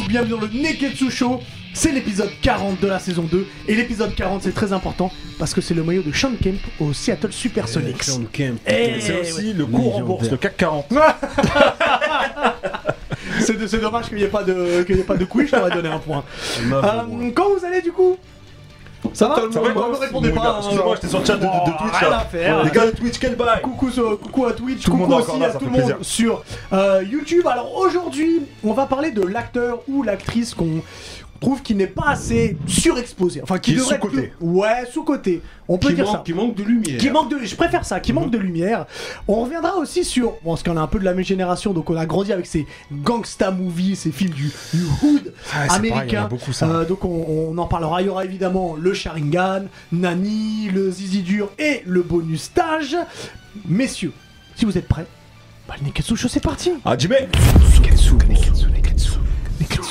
Tous, bienvenue dans le Neketsu Show. C'est l'épisode 40 de la saison 2. Et l'épisode 40, c'est très important parce que c'est le maillot de Sean Kemp au Seattle Supersonics. Eh, C'est aussi le cours en bourse, le CAC 40. C'est c'est dommage qu'il n'y ait, pas de- qu'il y ait pas de quiz, je t'aurais donné un point. Euh, quand vous allez du coup? Ça va Ça va, Vous me répondez pas. gars, hein. Excusez-moi, j'étais sur le chat de, Twitch Rien à faire. Les gars de Twitch, quel bail Coucou, sur- coucou à Twitch, coucou aussi à tout le monde sur euh, YouTube. Alors aujourd'hui, on va parler de l'acteur ou l'actrice qu'on trouve qui n'est pas assez surexposé. Enfin, qui, Qui est devrait être sous-coté. plus- Ouais, sous-côté. On peut Qui dire manque, ça. qui manque de lumière. Qui manque de, je préfère ça, qui manque de lumière. On reviendra aussi sur, bon, parce qu'on est un peu de la même génération, donc on a grandi avec ces gangsta movies, ces films du, du hood Ah, c'est pareil, américain. beaucoup, ça. Euh, donc on, on en parlera. Il y aura évidemment le Sharingan, Nani, le Zizi Dur et le bonus stage. Messieurs, si vous êtes prêts, bah, le Neketsu Show, c'est parti. Ah, Jimmy Neketsu, Neketsu, Neketsu. Neketsu,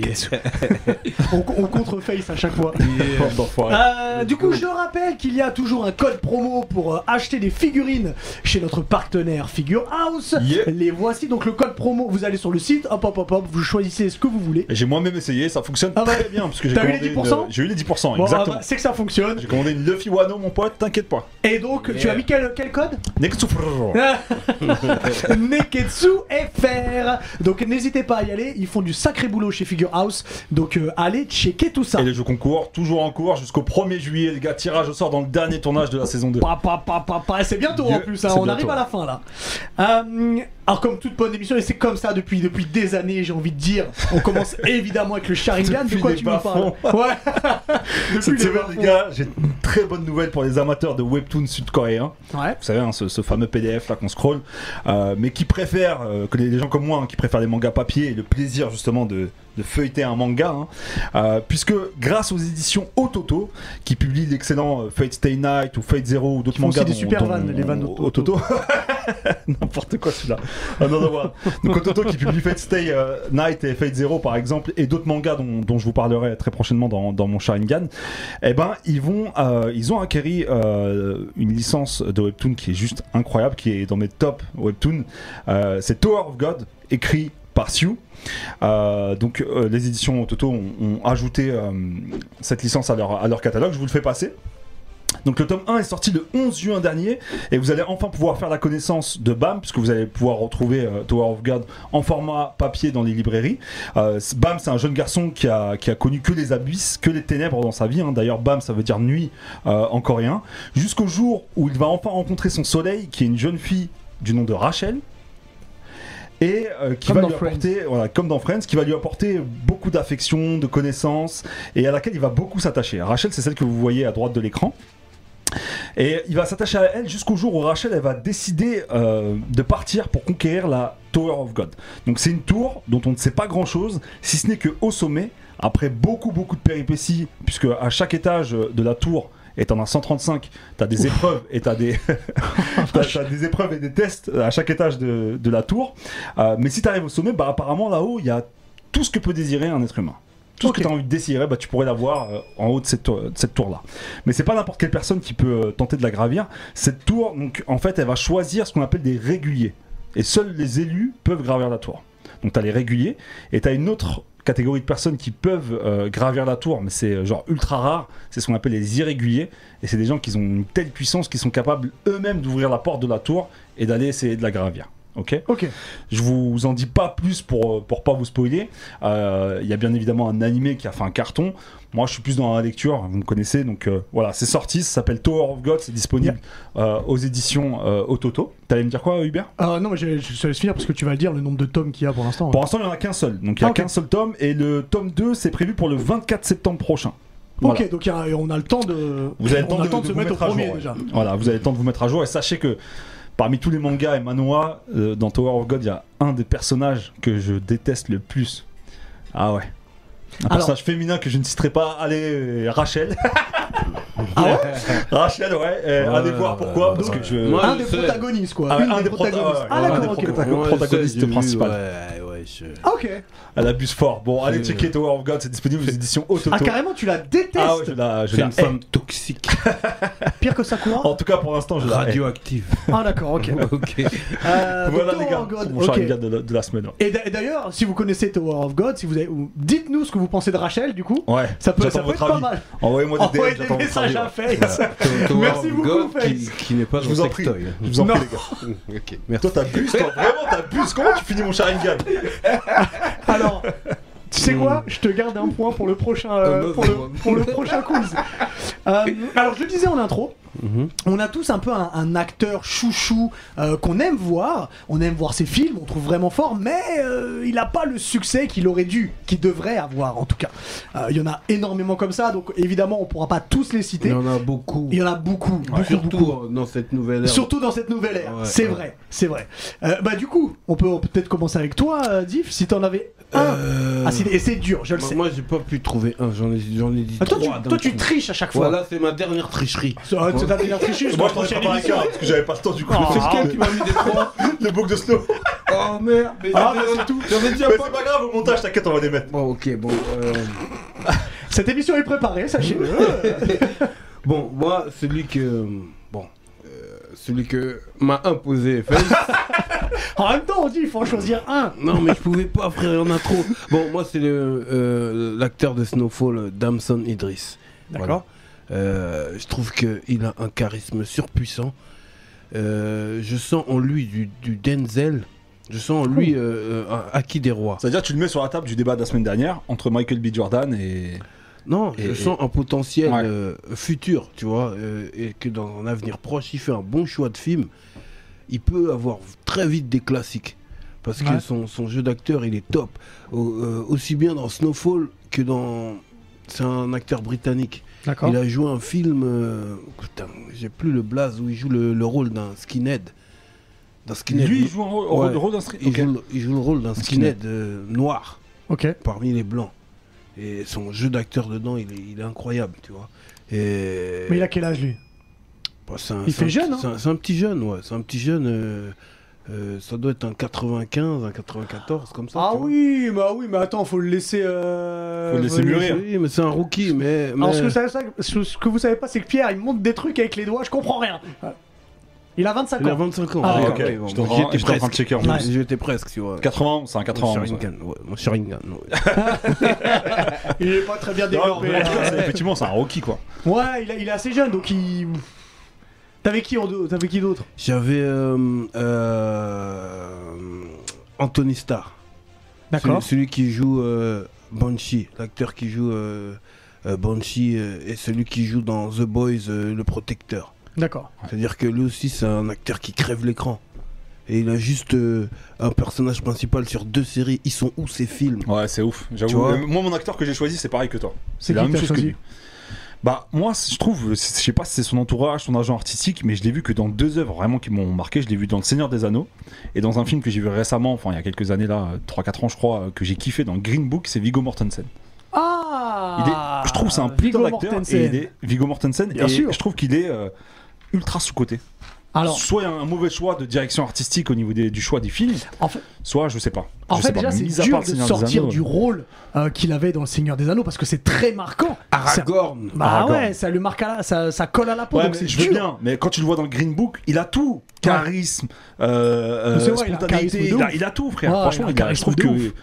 Neketsu, Neketsu. on, on contreface à chaque fois. Euh, du coup, je rappelle qu'il y a toujours un code promo pour euh, acheter des figurines chez notre partenaire Figure House. Yeah. Les voici. Donc, le code promo, vous allez sur le site, hop, hop, hop, hop, vous choisissez ce que vous voulez. Et J'ai moi-même essayé, ça fonctionne Ah ouais très bien parce que j'ai T'as eu les 10% une- J'ai eu les 10%, Bon, ah exactement. bah, c'est que ça fonctionne. J'ai commandé une Luffy Wano, mon pote, t'inquiète pas. Et donc, tu as mis quel, quel code? Next Neketsu FR. Donc, n'hésitez pas à y aller. Ils font du sacré boulot chez Figure House. Donc, euh, allez checker tout ça. Et les jeux concours, toujours en cours jusqu'au 1er juillet, les gars. Tirage au sort dans le dernier tournage de la saison 2. Pa, pa, pa, pa, pa. C'est bientôt en Dieu, plus, hein, on bientôt. arrive à la fin là. Euh, alors comme toute bonne émission, et c'est comme ça depuis, depuis des années, j'ai envie de dire, on commence évidemment avec le Sharingan, de quoi tu me parles. Ouais Cette les semaine, les gars, j'ai une très bonne nouvelle pour les amateurs de webtoon sud-coréens. Ouais. Vous savez, hein, ce, ce fameux PDF là qu'on scroll, euh, mais qui préfèrent, euh, que les, les gens comme moi, hein, qui préfèrent les mangas papier et le plaisir justement de, de feuilleter un manga, hein, euh, puisque grâce aux éditions Ototo, qui publient l'excellent euh, Fate Stay Night ou Fate Zero ou d'autres font aussi mangas des super vannes, les vannes Ototo. N'importe quoi celui-là. Ah, non, non, voilà. Donc Ototo qui publie Fate Stay euh, Night et Fate Zero par exemple, et d'autres mangas dont, dont je vous parlerai très prochainement dans, dans mon Sharingan, eh ben ils vont, euh, ils ont acquéri euh, une licence de webtoon qui est juste incroyable, qui est dans mes top webtoons. C'est Tower of God, écrit par Siu. Euh, donc les éditions Toto ont, ajouté cette licence à leur, à leur catalogue. Je vous le fais passer. Donc le tome 1 est sorti le 11 juin dernier et vous allez enfin pouvoir faire la connaissance de BAM puisque vous allez pouvoir retrouver euh, Tower of God en format papier dans les librairies. Euh, BAM c'est un jeune garçon qui a, qui a connu que les abysses, que les ténèbres dans sa vie. hein. D'ailleurs BAM ça veut dire nuit euh, en coréen. Jusqu'au jour où il va enfin rencontrer son soleil qui est une jeune fille du nom de Rachel. Et euh, qui Comme va lui Friends. apporter, voilà, comme dans Friends, qui va lui apporter beaucoup d'affection, de connaissances, et à laquelle il va beaucoup s'attacher. Rachel, c'est celle que vous voyez à droite de l'écran. Et il va s'attacher à elle jusqu'au jour où Rachel elle va décider euh, de partir pour conquérir la Tower of God. Donc c'est une tour dont on ne sait pas grand chose, si ce n'est que au sommet, après beaucoup beaucoup de péripéties, puisque à chaque étage de la tour, et t'en as 135, t'as des épreuves et t'as des, t'as, t'as des épreuves et des tests à chaque étage de, de la tour. Euh, mais si t'arrives au sommet, bah apparemment là-haut il y a tout ce que peut désirer un être humain. Tout ce que tu as envie de désirer, bah, tu pourrais l'avoir euh, en haut de cette, tour- de cette tour-là. Mais c'est pas n'importe quelle personne qui peut euh, tenter de la gravir. Cette tour, donc, en fait, elle va choisir ce qu'on appelle des réguliers. Et seuls les élus peuvent gravir la tour. Donc tu as les réguliers, et tu as une autre catégorie de personnes qui peuvent euh, gravir la tour, mais c'est genre ultra rare, c'est ce qu'on appelle les irréguliers, et c'est des gens qui ont une telle puissance qu'ils sont capables eux-mêmes d'ouvrir la porte de la tour et d'aller essayer de la gravir. Ok Ok. je vous en dis pas plus pour, euh, pour pas vous spoiler. Euh, Il y a bien évidemment un animé qui a fait un carton. Moi, je suis plus dans la lecture, vous me connaissez. Donc euh, voilà, c'est sorti, ça s'appelle Tower of God, c'est disponible euh, aux éditions euh, Ototo. T'allais me dire quoi, Hubert? Euh, non, mais je, je te laisse finir parce que tu vas le dire le nombre de tomes qu'il y a pour l'instant. Pour l'instant, il n'y en a qu'un seul. Donc il y a Ah, qu'un seul tome, et le tome 2, c'est prévu pour le 24 septembre prochain. Voilà. Ok, donc y a- on a le temps de. Vous avez le temps de, de se vous mettre au mettre à premier jour. ouais. Voilà, vous avez le temps de vous mettre à jour et sachez que parmi tous les mangas et manhwa, euh, dans Tower of God, il y a un des personnages que je déteste le plus. Ah ouais. Un Alors- personnage féminin que je ne citerai pas, allez, euh, Rachel. Ah ouais Rachel, ouais, euh, Ouais, allez voir pourquoi, ouais, parce ouais. que je. Moi, un je des sais. protagonistes quoi. Ah ouais, un des des prota- protagonistes. Ah d'accord, des ok. protagoniste principal. Ok. Elle abuse fort. Bon, allez checker Tower of God, c'est disponible aux éditions Autoto. Ah, carrément, tu la détestes Ah ouais, je la, je C'est la une femme toxique, Pire que Sakura En tout cas, pour l'instant, je la radioactive. Ah, d'accord, ok. ok. Euh, Voilà les Tower gars, of God, mon ok. Sharingan de, la- de la semaine. Et d'a- d'ailleurs, si vous connaissez Tower of God, si vous avez... dites-nous ce que vous pensez de Rachel, du coup. Ouais, Ça peut, ça peut être votre pas avis. mal. Envoyez-moi des Envoyez des messages avis. à Face. Merci beaucoup, Face. qui, n'est pas Je vous en prie. sextoy. Je vous en Non. prie, les gars. Ok, merci. Toi, t'abuses, toi, vraiment, t'abuses. Comment tu finis mon Sharingan Alors, tu sais quoi? Je te garde un point pour le prochain, euh, le, pour le prochain quiz. Euh, alors, je le disais en intro, On a tous un peu un, un acteur chouchou euh, qu'on aime voir. On aime voir ses films, on trouve vraiment fort, mais euh, il n'a pas le succès qu'il aurait dû, qu'il devrait avoir en tout cas. Euh, Il y en a énormément comme ça, donc évidemment, on pourra pas tous les Il citer. y en a beaucoup. Il y en a beaucoup, beaucoup, Surtout beaucoup. dans cette nouvelle ère. Surtout dans cette nouvelle ère, Ouais, c'est ouais. vrai, c'est vrai. Bah du coup, on peut peut-être commencer avec toi, Diff, si t'en avais un. Euh, Ah, c'est- et c'est dur, je le sais. moi, j'ai pas pu trouver un, j'en ai, j'en ai dit Ah, toi, tu, trois. d'un toi, tu triches à chaque fois. Voilà, c'est ma dernière tricherie. C'est ta dernière tricherie Moi, je préparé émission. qu'un parce que j'avais pas le temps du coup. Oh, C'est ah, lequel Qui m'a mis des trois Le bouc de Snow. Oh merde mais Ah, j'en ai- bah, c'est tout. J'en ai déjà Mais pas. c'est pas grave, au montage, t'inquiète, on va les mettre. Bon, ok, bon. euh, Cette émission est préparée, sachez-le. Bon, moi, celui que. Celui que m'a imposé Face. en même temps, on dit il faut en choisir un. non, mais je pouvais pas, frère, il y en a trop. Bon, moi, c'est euh, l'acteur de Snowfall, Damson Idris. D'accord. Voilà. Euh, je trouve qu'il a un charisme surpuissant. Euh, je sens en lui du, du Denzel. Je sens en lui un acquis des rois. C'est-à-dire, tu le mets sur la table du débat de la semaine dernière entre Michael B. Jordan et. Non, Et- je sens un potentiel Ouais. euh, futur, tu vois, euh, et que dans un avenir proche, il fait un bon choix de film, il peut avoir très vite des classiques. Parce Ouais. que son, son jeu d'acteur, il est top. Au- euh, aussi bien dans Snowfall que dans... C'est un acteur britannique. D'accord. Il a joué un film... Putain, j'ai plus le blaze où il joue le, le rôle d'un skinhead. D'un skinhead. Lui, il joue un rôle, Ouais. le rôle d'un street. il, Ok. joue, le- il joue le rôle d'un skinhead. skinhead noir Ok. parmi les blancs. Et son jeu d'acteur dedans, il est, il est incroyable, tu vois. Et... Mais il a quel âge lui? Bah, un- il c'est un fait jeune, hein C'est un, petit jeune, ouais. C'est un petit jeune. euh, euh, ça doit être un 95, un 94, comme ça. Ah tu vois. oui, bah oui, mais attends, faut le laisser. euh, Faut le laisser mûrir. Oui, mais c'est un rookie, mais. mais- Alors, ce que, ça- ce que vous savez pas, c'est que Pierre, il monte des trucs avec les doigts, je comprends rien. Il a 25 Il a ans. 25 ans. Ah, ouais, Ok, bon, j'étais presque. checker en. Ouais, J'étais presque, tu vois. 80, c'est un Mon 80. ça. Sharingan, ouais, mon Sharingan, ouais. Il est pas très bien développé. hein. Effectivement, c'est un Rocky quoi. Ouais, il, a- il est assez jeune, donc il. T'avais qui, t'avais qui d'autre? J'avais euh, euh, Anthony Starr. D'accord. Celui, celui qui joue euh, Banshee, l'acteur qui joue Banshee euh, et celui qui joue dans The Boys, euh, le protecteur. D'accord. C'est-à-dire que lui aussi, c'est un acteur qui crève l'écran. Et il a juste euh, un personnage principal sur deux séries. Ils sont où ces films? Ouais, c'est ouf. J'avoue. Euh, Moi, mon acteur que j'ai choisi, c'est pareil que toi. C'est la qui même chose que choisi? lui. Bah, moi, je trouve, je sais pas si c'est son entourage, son agent artistique, mais je l'ai vu que dans deux œuvres vraiment qui m'ont marqué. Je l'ai vu dans Le Seigneur des Anneaux et dans un film que j'ai vu récemment, enfin il y a quelques années là, 3-4 ans je crois, que j'ai kiffé dans Green Book, c'est Viggo Mortensen. Ah Il est, je trouve c'est un putain d'acteur et il est Viggo Mortensen Bien et sûr. je trouve qu'il est euh, ultra sous-côté. Alors, Soit il y a un mauvais choix de direction artistique au niveau des- du choix des films, en fait, soit je sais pas. en Je fait sais pas, déjà, c'est dur part Le de sortir Anneaux, du rôle euh, qu'il avait dans Le Seigneur des Anneaux parce que c'est très marquant. Aragorn Bah Aragorn. ouais, ça lui marque à la, ça, ça colle à la peau, Ouais, donc mais c'est je veux bien, mais quand tu le vois dans le Green Book, il a tout. Charisme, euh, Mais c'est euh, vrai, il a un spontanéité, charisme de il a, ouf. il a tout, frère. Ouais, Franchement, il a un il a- je trouve charisme de que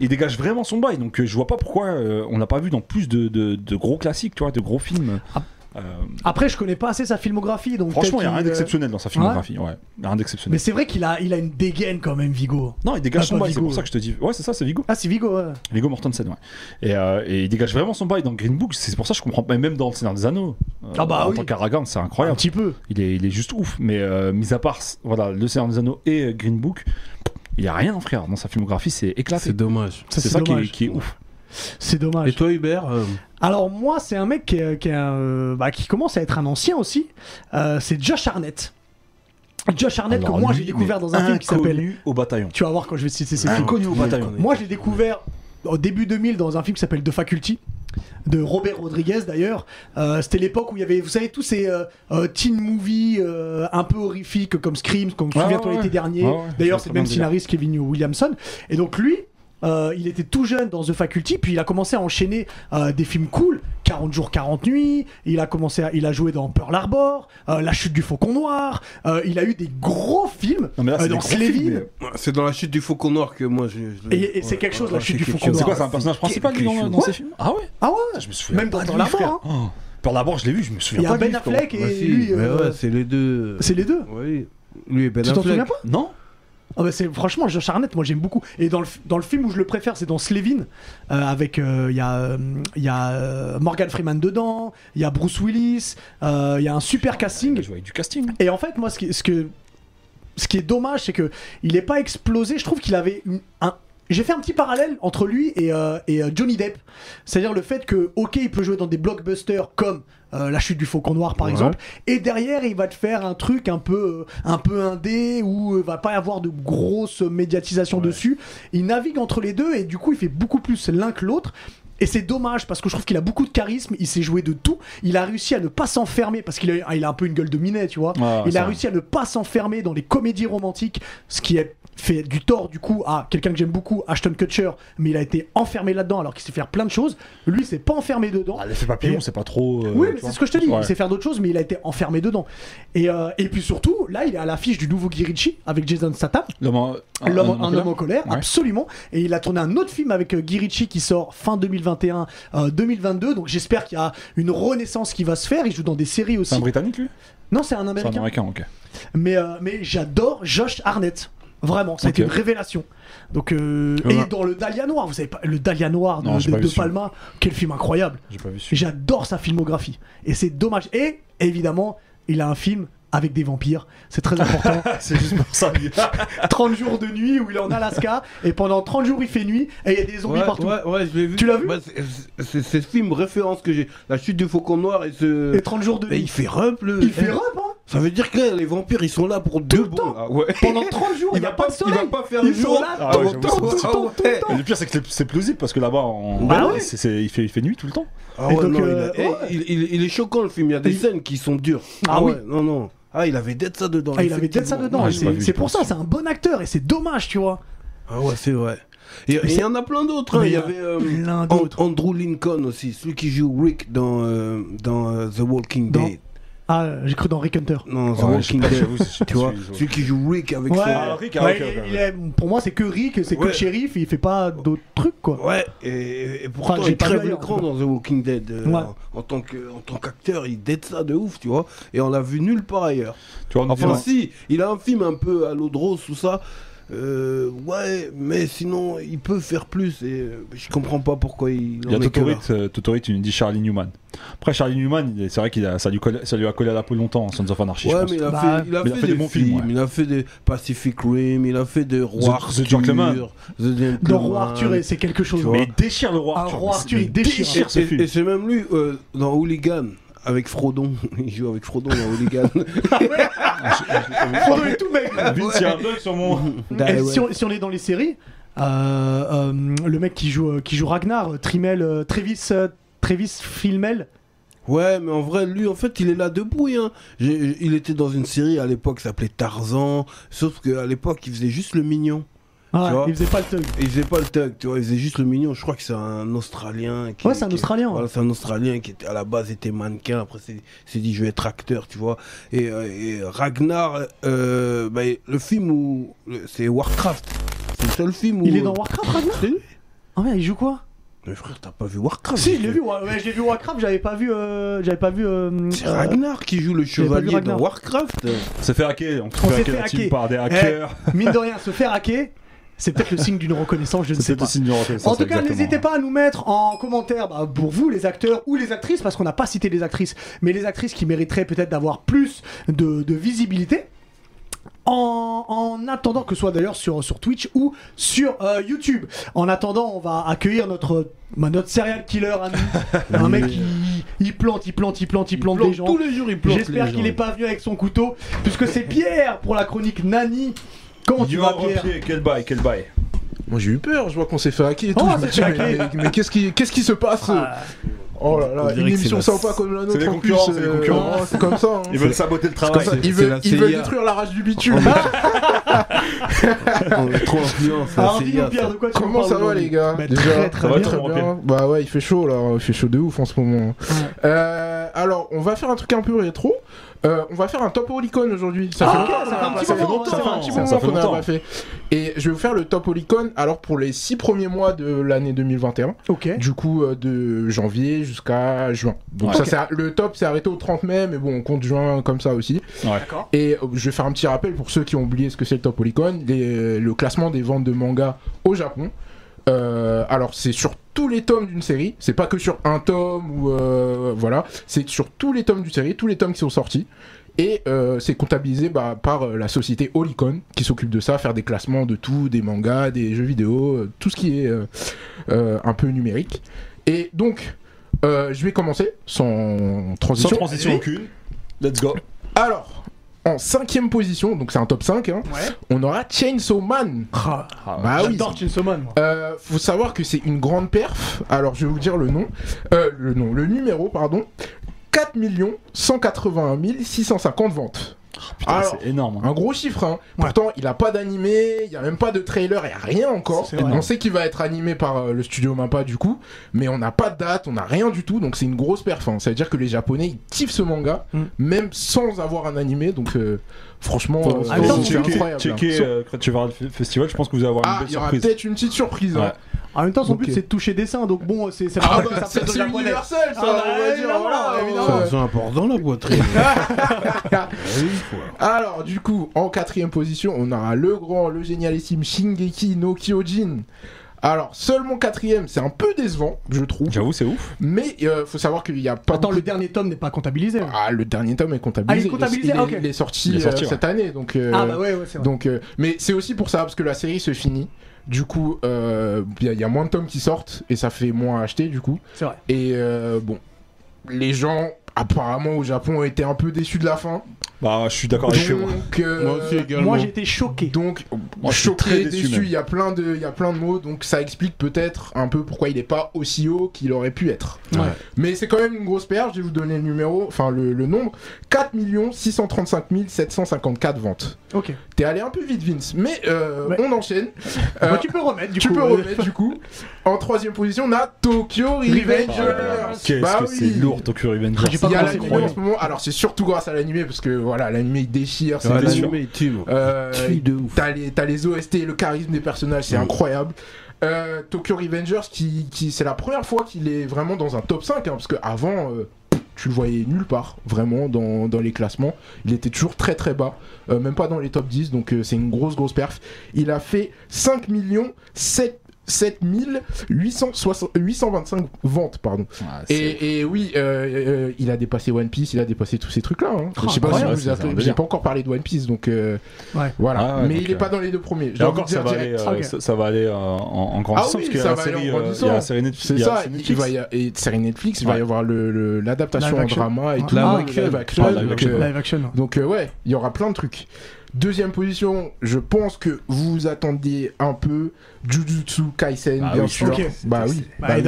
il dégage vraiment son bail. Donc euh, je vois pas pourquoi euh, on n'a pas vu dans plus de, de- de gros classiques, tu vois, de gros films. Ah. Euh, Après, je connais pas assez sa filmographie, donc franchement, il y a rien euh, d'exceptionnel dans sa filmographie. Ouais, rien Mais d'exceptionnel. c'est vrai qu'il a, il a une dégaine quand même, Vigo. Non, il dégage Ah, son bail, c'est pour ça que je te dis. Ouais, c'est ça, c'est Vigo. Ah, c'est Vigo, ouais. Viggo Mortensen, ouais. Et, euh, et il dégage vraiment son bail dans Green Book. C'est pour ça que je comprends pas. Même dans Le Seigneur des Anneaux. euh, Ah bah en oui. tant qu'Aragorn, c'est Un incroyable. petit peu. Il est, il est juste ouf, mais euh, mis à part voilà, Le Seigneur des Anneaux et Green Book, il y a rien, frère. Dans sa filmographie, c'est éclaté. C'est dommage. C'est ça qui est, dommage. qui est ouf. C'est dommage. Et toi, Hubert euh, Alors moi, c'est un mec qui, est- qui, est un, euh, bah, qui commence à être un ancien aussi. Euh, c'est Josh Harnett. Josh Harnett Alors, que moi j'ai découvert dans un film qui s'appelle. Au bataillon. Tu vas voir quand je vais citer ces films. Inconnu au je bataillon. Moi, je l'ai découvert au début 2000 dans un film qui s'appelle The Faculty de Robert Rodriguez d'ailleurs. Euh, C'était l'époque où il y avait, vous savez, tous ces euh, teen movies euh, un peu horrifiques comme Scream, comme Ouais, Souviens-toi ouais, l'été dernier. Ouais, D'ailleurs, c'est le même scénariste Kevin Williamson. Et donc lui, euh, il était tout jeune dans The Faculty, puis il a commencé à enchaîner euh, des films cool, 40 jours, 40 nuits. Il a commencé, à- il a joué dans Pearl Harbor, euh, La Chute du Faucon Noir. euh, il a eu des gros films Non, mais là, euh, c'est des dans Slevin. mais- C'est dans la chute du Faucon Noir que moi je. je- Et- et c'est quelque chose, la chute c'est du Faucon chose. C'est quoi, Noir. c'est un personnage principal dans, dans Ouais. ces films? Ah ouais? Ah ouais. Je me souviens Même pas dans de Pearl Harbor, hein. Oh. Pearl Harbor, je l'ai vu, je me souviens Il y a Ben. Affleck et si, lui. mais ouais, c'est les deux. c'est les deux. Oui. Lui et Ben Tu t'en Affleck. souviens pas? Non Ah bah c'est franchement Josh Arnett moi j'aime beaucoup. Et dans le, dans le film où je le préfère c'est dans Slevin euh, avec il y a euh, y a euh, Morgan Freeman dedans il y a Bruce Willis il y a un super casting. Il a joué avec du casting. et en fait moi ce qui, ce que ce qui est dommage c'est que il est pas explosé. Je trouve qu'il avait une- un j'ai fait un petit parallèle entre lui et, euh, et euh, Johnny Depp. C'est-à-dire le fait que, ok, il peut jouer dans des blockbusters comme euh, La chute du Faucon Noir par Ouais. exemple, et derrière il va te faire un truc un peu, un peu indé où euh, va pas y avoir de grosse médiatisation dessus. Il navigue entre les deux et du coup il fait beaucoup plus l'un que l'autre. Et c'est dommage parce que je trouve qu'il a beaucoup de charisme, il s'est joué de tout, il a réussi à ne pas s'enfermer parce qu'il a, ah, il a un peu une gueule de minet, tu vois. Il a réussi à ne pas s'enfermer dans les comédies romantiques, ce qui est fait du tort du coup à quelqu'un que j'aime beaucoup, Ashton Kutcher, mais il a été enfermé là-dedans alors qu'il sait faire plein de choses. Lui, c'est pas enfermé dedans. Ah, l'effet papillon, et... c'est pas trop. Euh, oui, mais c'est ce que je te dis. Il sait faire d'autres choses, mais il a été enfermé dedans. Et, euh, et puis surtout, là, il est à l'affiche du nouveau Guy avec Jason Statham. L'homme, en... Euh, un, homme en colère, absolument. Et il a tourné un autre film avec euh, qui sort fin 2020 2021-2022. Euh, Donc j'espère qu'il y a une renaissance qui va se faire. Il joue dans des séries aussi. C'est un Britannique lui? Non, c'est un Américain. C'est un Américain, ok. Mais, euh, mais j'adore Josh Arnett. Vraiment, ça une révélation. Donc. Euh, et dans le Dahlia Noir, vous savez pas, le Dahlia Noir de, non, de, de Palma, quel film incroyable. J'ai pas vu J'adore sa filmographie. Et c'est dommage. Et évidemment, il a un film avec des vampires. C'est très important. C'est juste pour ça. 30 jours de nuit où il est en Alaska. Et pendant 30 jours, il fait nuit. Et il y a des zombies Ouais, partout. ouais, ouais, je l'ai vu. Tu l'as vu Bah, c'est- ce film référence que j'ai. La chute du Faucon Noir et ce. Et 30 jours de Mais nuit. il fait rump le. Il fait Eh, rep, hein Ça veut dire que les vampires ils sont là pour deux le temps. Ah ouais. Pendant 30 jours, il n'y a pas de soleil. il va pas faire Ils jour. sont là Ah tout ouais, le j'avoue, temps, c'est tout le temps, tout Ah le temps. Mais le pire, c'est que c'est- plausible parce que là-bas. Bah ouais. il, fait, il fait nuit tout le temps. Ah Et ouais, donc, non, euh, il, a- ouais. il, il- il est choquant le film. Il y a des scènes qui sont dures. Ah oui. ouais, Non, non. Ah, il avait d'être ça dedans. Ah, il avait peut-être ça dedans. Ouais, c'est- pour ça, c'est un bon acteur et c'est dommage, tu vois. Ah ouais, c'est vrai. Et il y en a plein d'autres. hein. Il y avait euh. Andrew Lincoln aussi, celui qui joue Rick dans, euh, dans euh, The Walking Dans- Dead. Ah, j'ai cru dans Rick Hunter. Non, The Ouais, Walking Dead. Tu vois, celui qui joue Rick avec Ouais, son. Ah, Rick, ouais, il- est- pour moi, c'est que Rick, c'est que le shérif, il fait pas d'autres trucs, quoi. Ouais, et, et pourtant Enfin, j'ai il crève l'écran dans The Walking Dead. euh, Ouais. en, en tant que- en tant qu'acteur, il dette ça de ouf, tu vois. Et on l'a vu nulle part ailleurs. Tu vois, Enfin, si, il a un film un peu à l'eau de rose, tout ça. Euh, ouais, mais sinon, il peut faire plus et euh, je comprends pas pourquoi il Il y a. Totorit, euh, Totorit, il dit Charlie Newman. Après, Charlie Newman, c'est vrai qu'il a, ça, lui colle- ça lui a collé à la peau longtemps, Sons of Anarchy, je Ouais, pense. mais il a Bah, fait, il a mais il a fait des, des bons films, films, ouais. il a fait des Pacific Rim, il a fait des Roi The Arthur, Gentleman. The Gentleman. Dans Roi Arthur, c'est quelque chose. Tu. Mais il déchire le roi Arthur. roi mais Arthur, c'est- il déchire. ce Et, film. et c'est même lui euh, dans Hooligan avec Frodon. il joue avec Frodon dans Hooligan. Frodon est tout mec. Vince, il y a un bug sur mon. Bah, Et si, on, si on est dans les séries, euh, euh, le mec qui joue, euh, qui joue Ragnar, Trimel, euh, Travis, euh, Travis Filmel, Ouais, mais en vrai, lui, en fait, il est là debout. Hein. Il était dans une série à l'époque qui s'appelait Tarzan. Sauf qu'à l'époque, il faisait juste le mignon. Ah, Tu vois il faisait pas le thug. Et il faisait pas le tug, tu vois. Il faisait juste le mignon. Je crois que c'est un Australien. Qui, Ouais, c'est un qui- Australien. Voilà, c'est un Australien qui était, à la base était mannequin. Après, c'est- s'est dit, je vais être acteur, tu vois. Et, euh, et Ragnar, euh, bah, le film où. C'est Warcraft. C'est le seul film où. Il est dans Warcraft, Ragnar C'est lui Ah ouais, il joue quoi? Mais frère, t'as pas vu Warcraft Si, je l'ai vu, ouais, l'ai vu Warcraft, j'avais pas vu. euh, j'avais pas vu. euh, C'est euh, Ragnar qui joue le chevalier dans Warcraft. On s'est fait hacker, on On fait fait hacker. par des hackers. mine de rien, se faire hacker, c'est peut-être le signe d'une reconnaissance, je ne sais pas. le signe reconnaissance, En tout cas, n'hésitez pas à nous mettre en commentaire bah, pour vous, les acteurs ou les actrices, parce qu'on n'a pas cité les actrices, mais les actrices qui mériteraient peut-être d'avoir plus de, de visibilité. En, en attendant que ce soit d'ailleurs sur, sur Twitch ou sur euh, YouTube. En attendant, on va accueillir notre, bah, notre serial killer à nous. Un mec qui il plante, il plante, il plante, il plante, des gens. Tous les jours, il plante J'espère qu'il n'est pas venu avec son couteau, puisque c'est Pierre pour la chronique Nani. Comment tu vas, Pierre quel bail, quel bail. Moi j'ai eu peur, je vois qu'on s'est fait hacker et Oh, tout. on je me s'est dis, fait mais, hacker. mais- mais qu'est-ce qui, qu'est-ce qui se passe Ah, Oh là là, une émission sympa comme la nôtre. C'est les en plus, concurrents, c'est les euh, concurrents. oh, C'est comme ça. hein. Ils veulent saboter le travail. Ils veulent, ils détruire la rage du bitume. On est trop influence. Alors c'est dis-nous IA, Pierre, ça. de quoi tu nous Comment ça va les gars Bah, Déjà, Très très ça va bien. très bien. Bah ouais, il fait chaud là, il fait chaud de ouf en ce moment. Euh, alors, on va faire un truc un peu rétro. Euh, on va faire un top Holicon aujourd'hui. Ça, Ah, fait ok, longtemps ça fait qu'on un petit moment, fait. Ça fait un petit ça, moment ça fait qu'on n'a pas fait. Et je vais vous faire le top Holicon alors pour les 6 premiers mois de l'année 2021. Ok. Du coup, euh, de janvier jusqu'à juin. Donc Ouais. ça, Ok. c'est- le top s'est arrêté au 30 mai, mais bon, on compte juin comme ça aussi. D'accord. Et euh, je vais faire un petit rappel pour ceux qui ont oublié ce que c'est le Top Polycon, les- le classement des ventes de mangas au Japon. Euh, alors c'est sur tous les tomes d'une série, c'est pas que sur un tome ou euh, voilà, c'est sur tous les tomes d'une série, tous les tomes qui sont sortis. Et euh, c'est comptabilisé bah, par euh, la société Olicon qui s'occupe de ça, faire des classements de tout, des mangas, des jeux vidéo, euh, tout ce qui est euh, euh, un peu numérique. Et donc, euh, je vais commencer sans transition. Sans transition aucune. Let's go. Alors, en cinquième position, donc c'est un top 5, hein, Ouais. on aura Chainsaw Man. Ah, Bah oui. J'adore Chainsaw Man, moi. Euh, faut savoir que c'est une grande perf. Alors, je vais vous dire le nom. Euh, le nom, le numéro, pardon. 4 181 650 ventes. Putain, Alors, c'est énorme. hein. Un gros chiffre, hein. Pourtant, il a pas d'animé, il y a même pas de trailer, il y a rien encore. On sait qu'il va être animé par euh, le studio Mappa du coup, mais on n'a pas de date, on n'a rien du tout, donc c'est une grosse perf. hein. Ça veut dire que les Japonais ils kiffent ce manga, Mm. même sans avoir un animé, donc euh, franchement, euh, c'est checker, incroyable. hein. checker euh, quand tu verras le f- festival, je pense que vous allez avoir une Ah, belle il y aura surprise. peut-être une petite surprise. hein. En même temps, son but c'est de toucher dessin, donc bon, c'est c'est Ah bah, ça c'est universel ça, Ah bah, on va dire. évidemment, voilà, évidemment. ouais. C'est important la poitrine. Ah. Alors, du coup, en quatrième position, on aura le grand, le génialissime Shingeki no Kyojin. Alors, seulement quatrième, c'est un peu décevant, je trouve. J'avoue, c'est ouf. Mais euh, faut savoir qu'il n'y a pas. Attends, beaucoup le de- dernier tome n'est pas comptabilisé. Ah, le dernier tome est comptabilisé. Ah, il est comptabilisé, il, est, ok. il est sorti, Il est sorti, euh, ouais. cette année, donc. euh, Ah bah ouais, ouais, c'est vrai. Donc, euh, mais c'est aussi pour ça, parce que la série se finit. Du coup, euh, il y, a- il y a moins de tomes qui sortent et ça fait moins à acheter, du coup. C'est vrai. Et euh, bon, les gens, apparemment au Japon, ont été un peu déçus de la fin. Bah, je suis d'accord avec moi. Donc, euh, Moi aussi également. Moi été choqué. donc, Moi, je suis très choqué, déçu, il y a plein de, il y a plein de mots, donc ça explique peut-être un peu pourquoi il n'est pas aussi haut qu'il aurait pu être. Ouais. Mais c'est quand même une grosse perche, je vais vous donner le numéro, enfin le, le nombre, 4 635 754 ventes. Ok. T'es allé un peu vite Vince, mais euh, Ouais. on enchaîne. Euh, Bah, tu peux remettre du tu coup. peux euh, remettre du coup. En troisième position, on a Tokyo Revengers. Oh là, Qu'est-ce Bah que c'est oui. lourd, Tokyo Revengers. Ah, Il y a l'animé en ce moment, alors c'est surtout grâce à l'animé parce que voilà, l'animé il déchire, c'est l'animé, il tue. Euh, Tue de ouf. T'as les, t'as les OST, le charisme des personnages, c'est Mm. incroyable. Euh, Tokyo Revengers, qui, qui, c'est la première fois qu'il est vraiment dans un top 5, hein, parce qu'avant, tu le voyais nulle part, vraiment, dans, dans les classements. Il était toujours très très bas, euh, même pas dans les top 10, donc euh, c'est une grosse grosse perf. Il a fait 5 millions 7 7860 825 ventes, pardon. Ah, Et, et oui, euh, euh, il a dépassé One Piece, il a dépassé tous ces trucs-là. Hein. Oh, Je sais pas si vous avez- j'ai pas encore parlé de One Piece, donc euh, Ouais. voilà. Ah ouais, Mais donc, il est pas dans les deux premiers. Encore, ça va, aller, euh, ça, ça va aller euh, en, en grandissant Ah oui, parce qu'il y a ça la va aller série, en grandissant. il y a la série Netflix. C'est ça, il Netflix. va y a, et série Netflix, il va y avoir l'adaptation en drama et tout. Live Ah, action. Ah, donc, ouais, il y aura plein de trucs. Deuxième position, je pense que vous vous attendiez un peu Jujutsu Kaisen, Ah bien oui, sûr. Bah oui, Bah, bah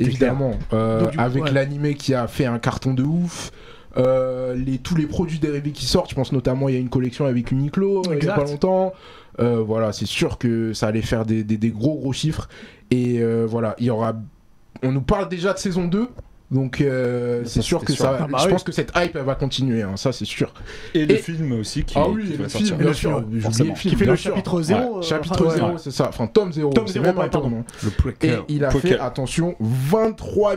évidemment. Euh, Donc, avec ouais. l'animé qui a fait un carton de ouf. euh, les, tous les produits dérivés qui sortent, je pense notamment il y a une collection avec Uniqlo euh, il y a pas longtemps. Euh, voilà, c'est sûr que ça allait faire des, des- des gros gros chiffres. Et voilà, il y aura. On nous parle déjà de saison 2. Donc euh, c'est sûr que sûr. ça, Ah bah je oui. pense que cette hype elle va continuer, hein, ça c'est sûr. Et le Et- film aussi qui, ah oui, va le sortir. film, Le bien sûr. Le Qui fait bien le sûr. chapitre 0. Ouais, chapitre 0, c'est ça. Enfin, tome 0. Tome c'est zéro, même pas tome. Le Et il a Poker. fait, attention, 23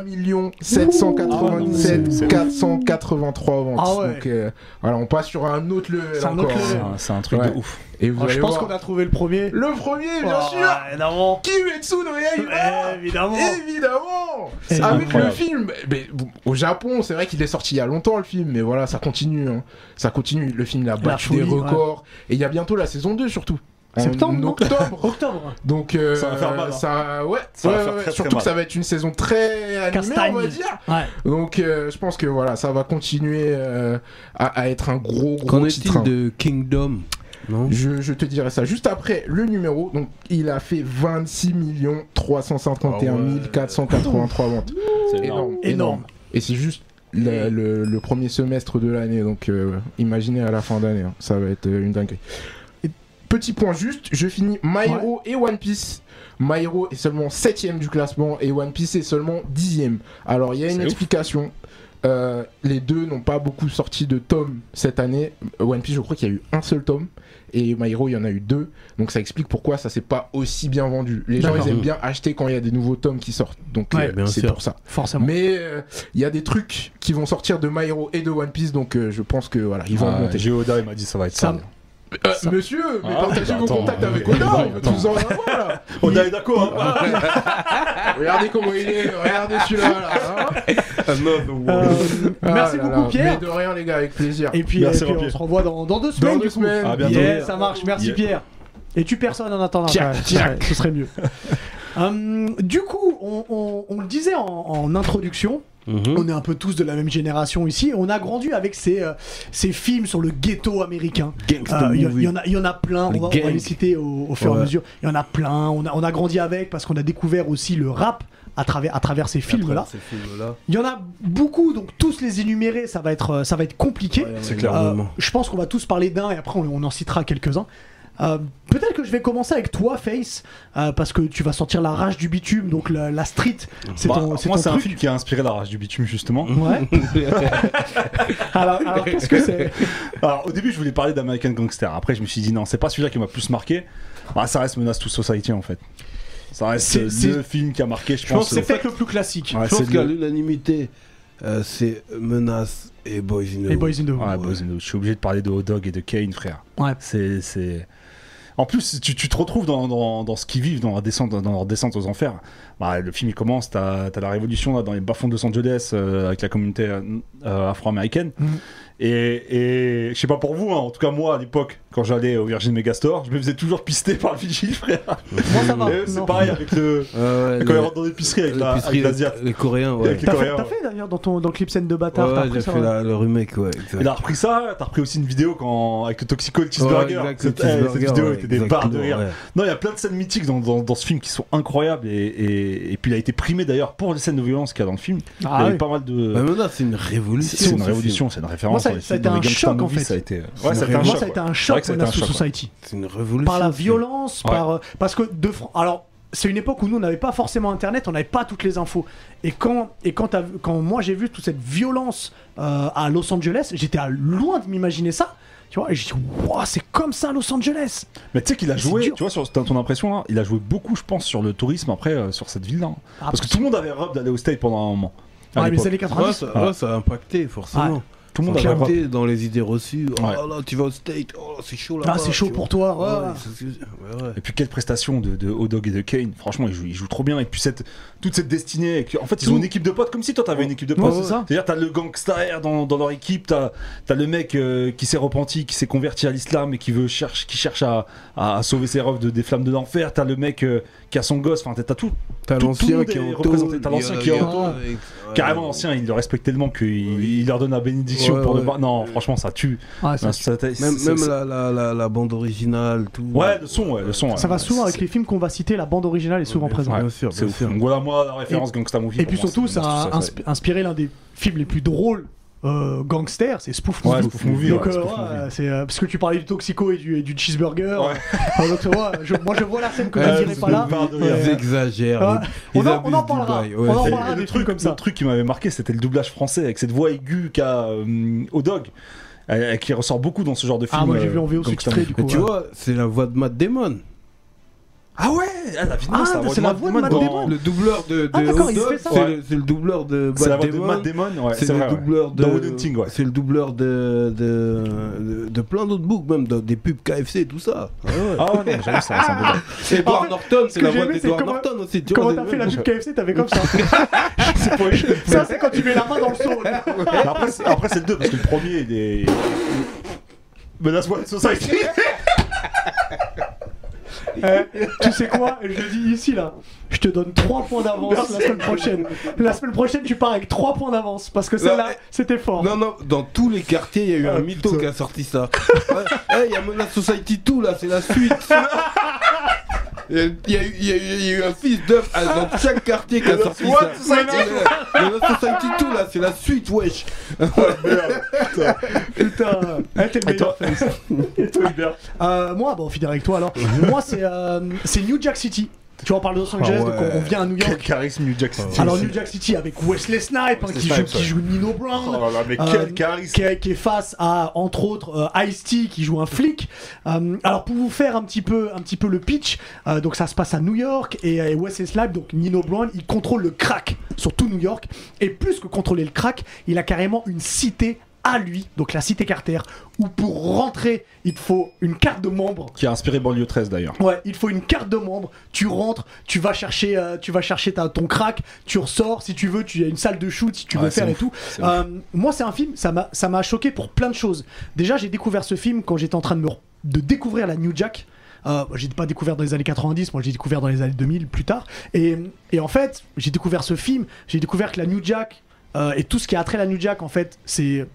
797 Ouh. 483 ventes. Ah ouais. Donc euh, voilà, on passe sur un autre level C'est un hein. un- C'est un truc Ouais. de ouf. Et vous Oh, je pense qu'on a trouvé le premier. Le premier, bien Oh, sûr Évidemment. Kimetsu no Yaiba Eh, Évidemment. Évidemment Avec le film mais, Au Japon, c'est vrai qu'il est sorti il y a longtemps le film, mais voilà, ça continue. hein. Ça continue. Le film il a battu des ouais. records. Et il y a bientôt la saison 2 surtout. En Septembre, octobre. Octobre. Donc euh, Ça va faire mal, hein. ça- ouais, Ça va ouais, faire ouais, très, très surtout que mal. ça va être une saison très animée, Castagne. on va dire. Ouais. Donc euh, je pense que voilà, ça va continuer euh, à, à être un gros gros Qu'en titre. est-il de Kingdom? Non Je, je te dirai ça juste après le numéro. Donc, il a fait 26 351 483 ventes. C'est Énorme, Énorme. Et c'est juste le, le- le premier semestre de l'année. Donc, euh, imaginez à la fin d'année. hein. Ça va être euh, une dinguerie. Et petit point juste, je finis My Hero et One Piece. My Hero est seulement 7ème du classement et One Piece est seulement 10ème. Alors, il y a une ouf. Euh, les deux n'ont pas beaucoup sorti de tomes cette année. One Piece, je crois qu'il y a eu un seul tome. Et My Hero, il y en a eu deux. Donc ça explique pourquoi ça s'est pas aussi bien vendu. Les gens, ils aiment bien acheter quand il y a des nouveaux tomes qui sortent. Donc Ouais, euh, c'est pour ça. Forcément. Mais euh, il y a des trucs qui vont sortir de My Hero et de One Piece. Donc euh, je pense que voilà, ils vont Ah, monter. Géoda, il m'a dit ça va être Ça- ça. Euh, ça- monsieur, mais Ah, partagez bah, vos attends, contacts avec Oda. On tous en avoir là. Oda est d'accord, hein regardez comment il est. Regardez celui-là. Là, hein. Euh, Ah merci là beaucoup, là. Pierre. Mais de rien, les gars, avec plaisir. Et puis, Merci, et puis on se revoit dans, dans deux semaines. deux du coup. semaines. À bientôt. Yeah, ça marche. Merci, Yeah. Pierre. Et tu personne en attendant. Tiens, ouais, ce, serait, ce serait mieux. Hum, du coup, on, on- on le disait en, en introduction, Mhm. on est un peu tous de la même génération ici. On a grandi avec ces, euh, ces films sur le ghetto américain. Gangsta Euh, Il y, y en a- il y en a plein, on va, on va gangs. les citer au, au fur et à mesure. Il y en a plein, on a, on a grandi avec parce qu'on a découvert aussi le rap à travers, à travers ces films-là. Il y en a beaucoup, donc tous les énumérer, ça va être, euh, ça va être compliqué. Ouais, C'est ouais, clair. Euh, énormément. je pense qu'on va tous parler d'un et après on, on en citera quelques-uns. Euh, Peut-être que je vais commencer avec toi, Face, euh, parce que tu vas sortir la rage du bitume, donc la, la street, c'est Bah, ton, c'est moi, ton c'est un film qui a inspiré la rage du bitume, justement. Ouais. alors, alors, qu'est-ce que c'est? Alors, au début, je voulais parler d'American Gangster. Après, je me suis dit, non, c'est pas celui-là qui m'a plus marqué. Bah, ça reste Menace to Society, en fait. Ça reste C'est- c'est- le film qui a marqué, je, Je pense pense. que C'est euh, peut-être le plus classique. Ouais, Je pense c'est qu'à le- l'unanimité, euh, c'est Menace et Boys in the Et Hood. Boys in the Hood. Ouais, Boys in the Hood. Je suis obligé de parler de Hot Dog et de Kane, frère. Ouais. C'est, c'est. En plus, tu, te retrouves dans, ce qu'ils vivent, dans, la dans leur descente aux enfers. Bah, le film il commence, t'as as la révolution là, dans les bas-fonds de Los Angeles euh, avec la communauté euh, euh, afro-américaine. Mhm. Et, et je sais pas pour vous, hein, en tout cas moi à l'époque, quand j'allais au Virgin Megastore, je me faisais toujours pister par le vigile, frère. Moi, ça va. C'est pareil avec le. Ouais, Quand le- ils rentrent dans l'épicerie avec la- l'épicerie, avec l'Asiat. Les Coréens, ouais. T'as fait, t'as ouais. fait d'ailleurs dans, ton, dans le clip scène de bâtard, t'as Ouais, j'ai ça, fait la- le remake, ouais. exact. Il a repris ça, t'as repris aussi une vidéo quand, avec le Toxico et le cheeseburger. Ouais, exact, cette, le eh, cheeseburger, cette vidéo ouais, était des barres de rire. ouais. Non, il y a plein de scènes mythiques dans, dans, dans ce film qui sont incroyables et, et, et puis il a été primé d'ailleurs pour les scènes de violence qu'il y a dans le film. il y Ah a eu oui. pas mal de. Bah, c'est une révolution. c'est une ce révolution, c'est une référence. Moi, ça- a été un choc, en fait. Ça a été, ouais, une ça a été un Moi, choc. ça a été un choc, que ça a été un Menace to choc, ouais. Society. C'est une révolution. Par la violence, par. euh, parce que de Alors. C'est une époque où nous on n'avait pas forcément internet, on n'avait pas toutes les infos. Et quand, et quand, quand moi j'ai vu toute cette violence euh, à Los Angeles, j'étais à loin de m'imaginer ça. Tu vois, et j'ai dit, Wow, c'est comme ça à Los Angeles. Mais tu sais qu'il a joué, dur. tu vois, sur t'as ton impression là, il a joué beaucoup, je pense, sur le tourisme après, euh, sur cette ville-là. hein. Ah, Parce que tout le monde avait rêve d'aller au State pendant un moment. mais les années 90. Ouais, ça, ouais, ça a impacté, forcément. Tout le monde a avait dans les idées reçues. Oh Ouais. là, tu vas au State, oh c'est chaud là. Ah, c'est chaud pour toi. ouais. Ouais, ouais. Et puis quelle prestation de, de Odog et de Kane. Franchement, ils jouent, ils jouent trop bien. Et puis cette, toute cette destinée. et en fait, ils ont une équipe de potes comme si toi t'avais une équipe de potes. c'est ça. C'est-à-dire t'as le gangster dans, dans leur équipe, t'as as le mec euh, qui s'est repenti, qui s'est converti à l'islam et qui veut cherche, qui cherche à, à sauver ses rêves de, des flammes de l'enfer. T'as le mec euh, qui a son gosse. Enfin, t'as tout. T'as l'ancien qui est est en représenté. T'as l'ancien qui est. Carrément Ouais. l'ancien, il le respecte tellement qu'il il leur donne la bénédiction Ouais, pour le ouais. bar. Non, franchement, ça tue. Ouais, ça, Non, ça- Même, la, la, la, la bande originale, tout. Ouais, le son, ouais, le son. ça va souvent avec les films qu'on va citer, la bande originale est souvent Ouais, présente. Bien sûr, bien voilà, moi, la référence Gangsta Movie. Et puis surtout, ça a inspiré l'un des films les plus drôles euh, gangsters, c'est Spoof Ouais, Movie. Spoof Movie, Donc, ouais, euh, Spoof ouais, Movie. c'est euh, parce que tu parlais du toxico et du, et du cheeseburger. Ouais. Euh, donc, ouais, je- moi, je vois la scène que Ouais, direz c'est pas là. Ouais. Ils exagèrent. Ouais. ils- On en- on en parlera. On ouais, en parlera le des truc, trucs comme ça. le truc qui m'avait marqué, c'était le doublage français avec cette voix aiguë qu'a euh, au dog, euh, qui ressort beaucoup dans ce genre de film. Ah, moi j'ai vu en VO sous-titré du coup. Mais tu ouais. vois, c'est la voix de Matt Damon. Ah ouais, ah, la vidéo, Ah, c'est la voix de Matt Damon. Le doubleur de, de Ah, d'accord, il Dog, fait ça. c'est Ouais. le, c'est le doubleur de C'est la Matt voix de Damon. Matt Damon, ouais, c'est c'est le ouais. doubleur de. Ouais. C'est le doubleur de, de, de, de plein d'autres books, même de- des pubs KFC et tout ça. Ah ouais. Ah ouais, non, c'est un c'est Edward En fait, Norton, ce c'est la voix d'Edward Norton aussi. Tu Comment t'as fait la pub KFC T'avais comme ça. ça, c'est quand tu mets la main dans le. Mais Après, c'est- le 2, parce que le premier, il est. Menace Society tu sais quoi Je le dis ici là. Je te donne 3 points d'avance la semaine prochaine. La semaine prochaine, tu pars avec 3 points d'avance parce que celle-là, c'était fort. Non, non, dans tous les quartiers, il y a eu Ah, un mytho putain. qui a sorti ça. Hey, il y a Menace Society 2 là, c'est la suite. Il y, a, eu- il y a eu- il y a eu un fils d'œuf à- dans chaque quartier qui a sorti ça. Society Ouais, Menace Society 2 là, c'est la suite, wesh. Putain, eh, t'es le meilleur, Face. Et toi, Hubert Euh, moi, bon, on finit avec toi alors. moi, c'est euh, c'est New Jack City. Tu vois, on parle de Los Angeles, Ah ouais. donc on, on vient à New Quel York. charisme, New Jack City. Alors, New Jack City avec Wesley Snipes, hein, qui, qui joue Nino Brown. Oh là là, mais Euh, quel charisme qui est, qui est face à entre autres euh, Ice-T qui joue un flic. Euh, alors pour vous faire un petit peu un petit peu le pitch, donc ça se passe à New York et, et Wesley Snipes donc Nino Brown, il contrôle le crack sur tout New York et plus que contrôler le crack, il a carrément une cité à lui, donc la cité Carter, où pour rentrer, il faut une carte de membre Qui a inspiré Banlieue 13 d'ailleurs. Ouais, il faut une carte de membre. Tu rentres, tu vas chercher, euh, tu vas chercher ta, ton crack, tu ressors. Si tu veux, tu as une salle de shoot si tu veux Ouais, faire et tout. Euh, moi, c'est un film, ça m'a, choqué pour plein de choses. Déjà, j'ai découvert ce film quand j'étais en train de me, de découvrir la New Jack. Euh, j'ai pas découvert dans les années 90, moi j'ai découvert dans les années 2000 plus tard. Et, et en fait, j'ai découvert ce film, j'ai découvert que la New Jack euh, et tout ce qui a trait à la New Jack, en fait, c'est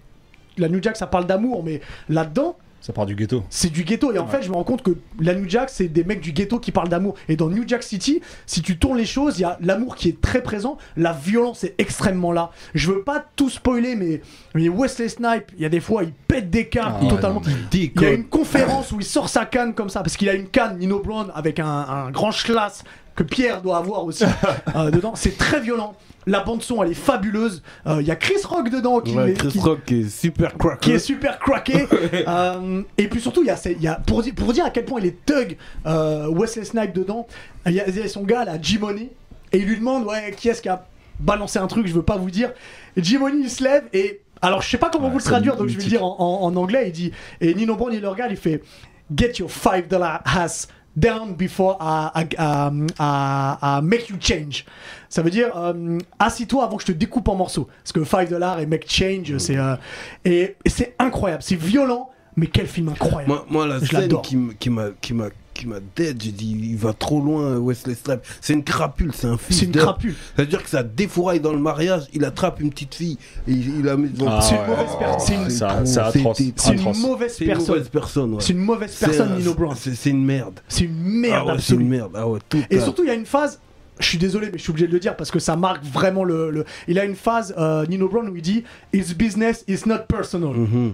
la New Jack, ça parle d'amour, mais là-dedans, Ça part du ghetto. c'est du ghetto. Et en fait je me rends compte que la New Jack c'est des mecs du ghetto qui parlent d'amour. Et dans New Jack City si tu tournes les choses il y a l'amour qui est très présent. La violence est extrêmement là. Je veux pas tout spoiler mais, mais Wesley Snipe il y a des fois il pète des câbles Ah totalement. non, il y a une conférence où il sort sa canne comme ça parce qu'il a une canne Nino Brown avec un, un grand schlass que Pierre doit avoir aussi euh, dedans c'est très violent la bande son elle est fabuleuse Euh, il y a Chris Rock dedans qui, Ouais, Chris qui- Rock qui est super crack. qui est super craqué. Euh, et puis surtout, il y a, il y a pour, dire, pour vous dire à quel point il est thug, euh, Wesley Snipe dedans, il y, a, il y a son gars là, Jimony, et il lui demande ouais, qui est-ce qui a balancé un truc, je veux pas vous dire. Jimony il se lève et. Alors je sais pas comment Ouais, vous le traduire, donc je vais le dire en, en- en anglais. Il dit et Nino Brown il le regarde, il fait Get your 5 dollar ass down before I, I- I- I- I make you change. Ça veut dire euh, assis-toi avant que je te découpe en morceaux. Parce que 5 dollars et make change, c'est euh, et, et c'est incroyable, c'est violent, mais quel film incroyable. Moi, moi, la Je scène qui m'a qui m'a qui m'a dead, j'ai dit il va trop loin Wesley Snipes. C'est une crapule, c'est un fils c'est une crapule. C'est-à-dire que ça défouraille dans le mariage, il attrape une petite fille et il, il la met devant. Ah C'est une mauvaise personne. C'est une- mauvaise personne. C'est une mauvaise personne, Nino Brown. C'est c'est une merde. C'est une merde ah ouais, c'est une merde. Ah ouais, tout Et cas. surtout, il y a une phase. Je suis désolé, mais je suis obligé de le dire parce que ça marque vraiment le. le- Il a une phase, euh, Nino Brown, où il dit It's business, it's not personal. Mhm.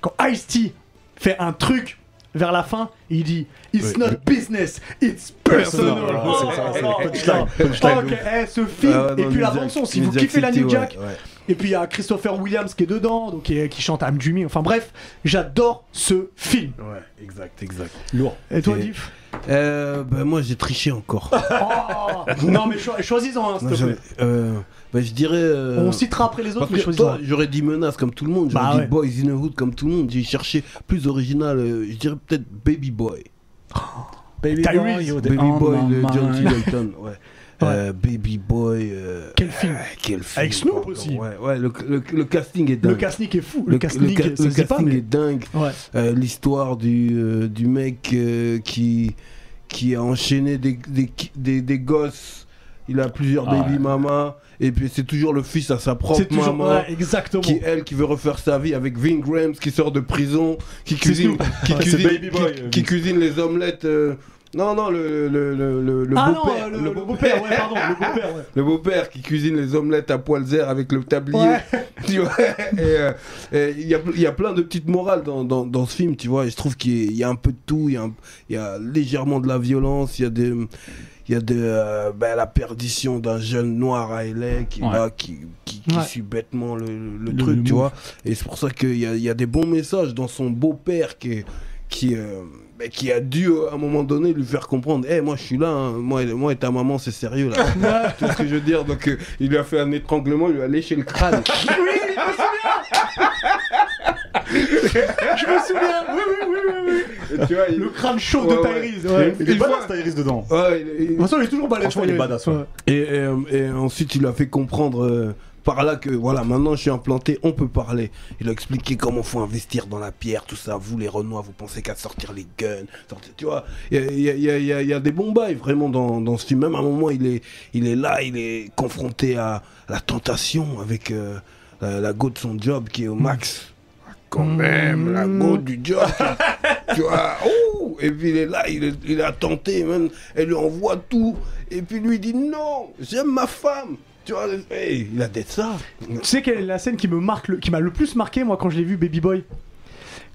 Quand Ice-T fait un truc vers la fin, il dit It's Oui, not business, it's personal. Personal, Oh, c'est ça, c'est oh, le punchline, putain. punchline Ok, eh, ce film, Ah et puis la Jack- bande-son, si vous kiffez la New ouais, Jack, ouais. et puis il y a Christopher Williams qui est dedans, donc qui, qui chante I'm Dreaming. Enfin bref, j'adore ce film. Ouais, exact, exact. Lourd. Et toi, Diff Euh, ben moi j'ai triché encore. Oh Non, mais cho- choisis-en un, s'il te plaît. euh, ben, je dirais. euh, On citera après les autres, Parce mais que choisis-en. toi, j'aurais dit menace comme tout le monde, j'aurais Bah dit ouais. Boys in the Hood comme tout le monde. J'ai cherché plus original, euh, je dirais peut-être Baby Boy. Baby Tyrese. boy, Baby Boy my de John T. mind. Dalton, ouais. Euh, Baby Boy. euh, Quel film euh, Quel film. Avec Snoop pardon. aussi. Ouais, ouais le, le- le casting est dingue. Le casting est fou. Le- Le casting, le ca- ça le se dit pas, casting mais- est dingue. Ouais. Euh, L'histoire du, euh, du mec euh, qui, qui a enchaîné des, des, des, des gosses. Il a plusieurs Ah baby mamas. Et puis c'est toujours le fils à sa propre C'est toujours. maman. Ouais, exactement. qui elle qui veut refaire sa vie avec Vin Grahams qui sort de prison qui cuisine Snoop. qui Ouais, cuisine c'est Baby Boy, qui, qui Vince. cuisine les omelettes euh, non non le le le ah non, beau-père le, beau-père, ouais, pardon, le beau-père, ouais. le beau-père qui cuisine les omelettes à poil zère avec le tablier Ouais. tu vois et euh, il y a y a plein de petites morales dans, dans, dans ce film tu vois et je trouve qu'il y a- il y a un peu de tout il y a un- il y a légèrement de la violence il y a des il y a de euh, ben, la perdition d'un jeune noir à LA qui Ouais. va qui, qui, qui Ouais. suit bêtement le, le- truc le tu vois et c'est pour ça qu'il y a, il y a des bons messages dans son beau-père qui qui euh, ben, qui a dû à un moment donné lui faire comprendre Eh moi je suis là hein. moi, et- moi et ta maman c'est sérieux là tu vois ce que je veux dire? Donc euh, il lui a fait un étranglement il lui a léché le crâne Oui, je me souviens Oui, oui, oui, oui, tu vois, il- Le crâne chaud Ouais, de. Tyrese, ouais. Il est badass, Tyrese dedans. Ouais, il- De toute façon, il est toujours. Franchement, il est badass, ouais. Et, et, et ensuite, il a fait comprendre. euh, par là que voilà, maintenant je suis implanté, on peut parler. Il a expliqué comment faut investir dans la pierre, tout ça. Vous les Renois, vous pensez qu'à sortir les guns, sortir- tu vois. Il y a, y y y des bons bails vraiment dans, dans ce film. Même à un moment, il est, il est là, il est confronté à la tentation avec euh, la, la go de son job qui est au max. Quand même, la go du job. tu vois, et puis il est là, il, est- il a tenté, même, elle lui envoie tout, et puis lui il dit non, j'aime ma femme. Tu vois, hey, il a d'être ça. Tu sais quelle est la scène qui me marque, le- qui m'a le plus marqué moi quand je l'ai vu Baby Boy?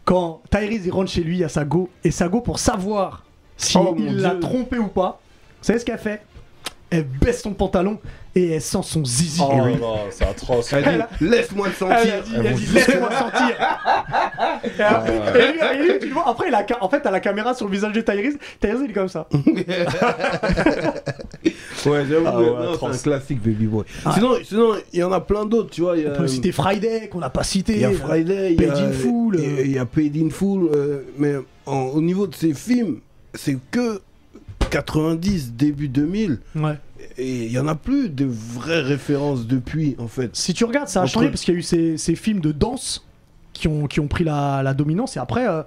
Quand Tyrese il rentre chez lui à sa go et sa go pour savoir si Oh, il l'a trompé ou pas. Vous savez ce qu'elle fait? Elle baisse son pantalon et elle sent son zizi. Oh là là, c'est atroce. Elle dit laisse-moi le Elle a sentir. dit, elle a dit, laisse-moi sentir. et, après, et lui, et lui, tu le vois, après, il a, en fait, t'as la caméra sur le visage de Tyrese. Tyrese, il est comme ça. Ouais, j'avoue, Ah ouais, non, c'est un classique Baby Boy. Ah. Sinon, sinon, il y en a plein d'autres, tu vois. Il y a, On peut citer Friday, qu'on n'a pas cité. il y a Friday, il y a Paid in Full, il y a- euh. Paid in Full, euh, mais en- au niveau de ces films, c'est que 90, début 2000. Ouais. Et il y en a plus de vraies références depuis, en fait. Si tu regardes, ça a Entre- changé parce qu'il y a eu ces, ces films de danse qui ont, qui ont pris la, la dominance. Et après, euh,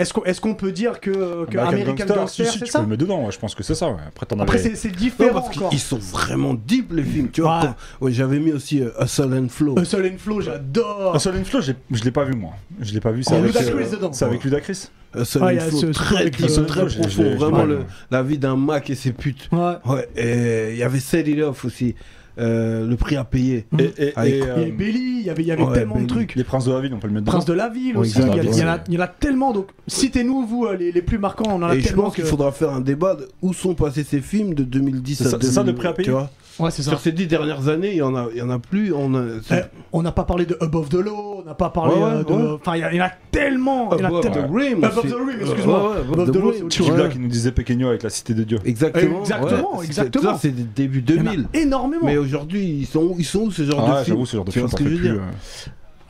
est-ce qu'on est qu'on peut dire que, que American, Gangster, si, si, c'est tu ça peux le mettre dedans, ouais, je pense que c'est ça. Ouais. Après, t'en Après, avais. c'est c'est Non, différent parce encore. qu'ils sont vraiment deep, les films. Tu vois, Ouais. j'avais mis aussi euh, Hustle and Flow. Hustle and Flow, j'adore. Un seul and Flow, je l'ai pas vu moi. Je l'ai pas vu. C'est Il y a avec, euh, dedans. c'est avec Ludacris. Hustle Ouais, il y and a Flow, ce- ce très, euh, très profond. Vraiment, la vie d'un Mac et ses putes. Ouais. Ouais, et il y avait Set It Off aussi. Euh, le prix à payer. Et, et, Avec- et, Il y euh, avait Belly, il y avait, il y avait ouais, tellement de Belly. trucs. les Princes de la Ville, on peut le mettre dedans. Prince de la ville aussi, il y, a- exactement. il y en a, il y en a tellement. Donc, citez-nous, vous, euh, les, les plus marquants. On en a Et je pense qu'il faudra faire un débat de où sont passés ces films de 2010 C'est à ça- 2000. c'est ça, le prix à payer Tu vois Ouais, c'est ça. Sur ces dix dernières années, il y en a, il y en a plus. On a, Eh, on n'a pas parlé de Above the Law, on n'a pas parlé Ouais, euh, de. ouais. Enfin, il y, en a tellement. il y en a Above tellement- the Rim Above the Rim, excuse-moi. ouais, ouais, Above Above the the Rim. chose. Black qui nous disait Pequeño avec la Cité de Dieu. Exactement. Exactement, ouais. exactement. Ça, c'est a 2000. énormément. Mais aujourd'hui, ils sont, ils sont où ce genre Ah, de film j'avoue, ce genre de Tu